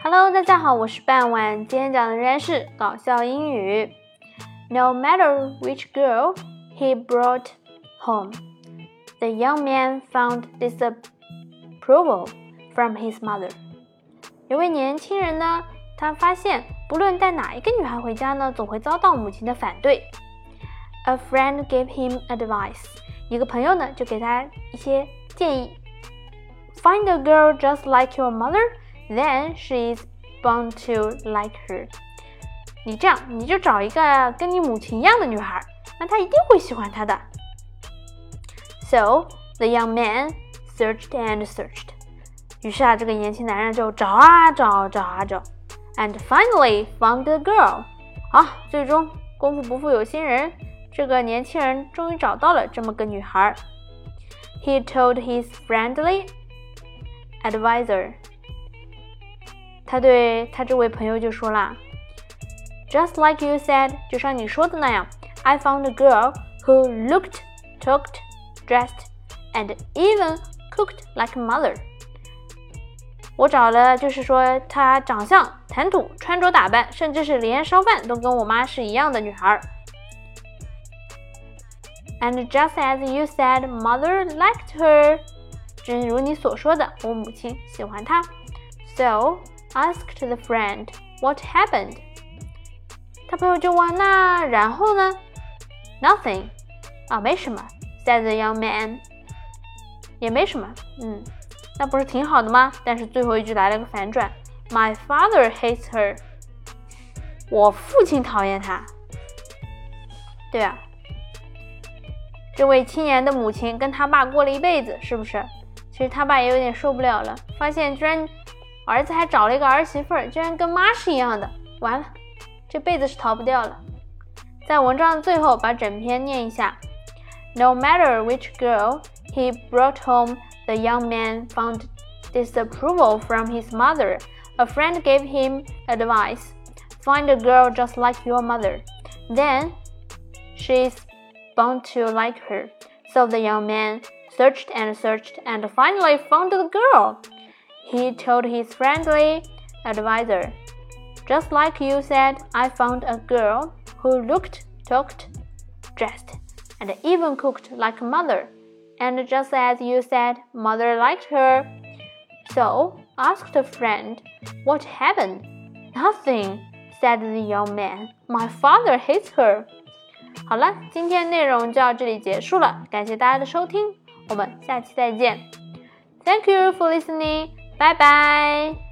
Hello，大家好，我是半晚。今天讲的仍然是搞笑英语。No matter which girl he brought home, the young man found disapproval from his mother. 有位年轻人呢，他发现不论带哪一个女孩回家呢，总会遭到母亲的反对。A friend gave him advice. 一个朋友呢，就给他一些建议。Find a girl just like your mother then she is bound to like her。你这样，你就找一个跟你母亲一样的女孩，那她一定会喜欢她的。So the young man searched and searched。于是啊，这个年轻男人就找啊找，找啊找，and finally found the girl。好，最终功夫不负有心人，这个年轻人终于找到了这么个女孩。He told his friendly advisor。 他对他这位朋友就说啦：“Just like you said，就像你说的那样，I found a girl who looked, talked, dressed, and even cooked like a mother。”我找了，就是说她长相、谈吐、穿着打扮，甚至是连烧饭都跟我妈是一样的女孩。And just as you said, mother liked her。正如你所说的，我母亲喜欢她。So asked the friend what happened. 他朋友就问那然后呢？Nothing 啊，没什么。Said the young man，也没什么。嗯，那不是挺好的吗？但是最后一句来了个反转。My father hates her。我父亲讨厌她。对啊，这位青年的母亲跟他爸过了一辈子，是不是？其实他爸也有点受不了了，发现居然。儿子还找了一个儿媳妇儿，居然跟妈是一样的，完了，这辈子是逃不掉了。在文章的最后，把整篇念一下。No matter which girl he brought home, the young man found disapproval from his mother. A friend gave him advice: find a girl just like your mother, then she's bound to like her. So the young man searched and searched and finally found the girl he told his friendly advisor. Just like you said, I found a girl who looked, talked, dressed, and even cooked like a mother. And just as you said, mother liked her. So asked a friend, What happened? Nothing, said the young man. My father hates her. 好了，今天内容就到这里结束了，感谢大家的收听，我们下期再见。Thank you for listening. 拜拜。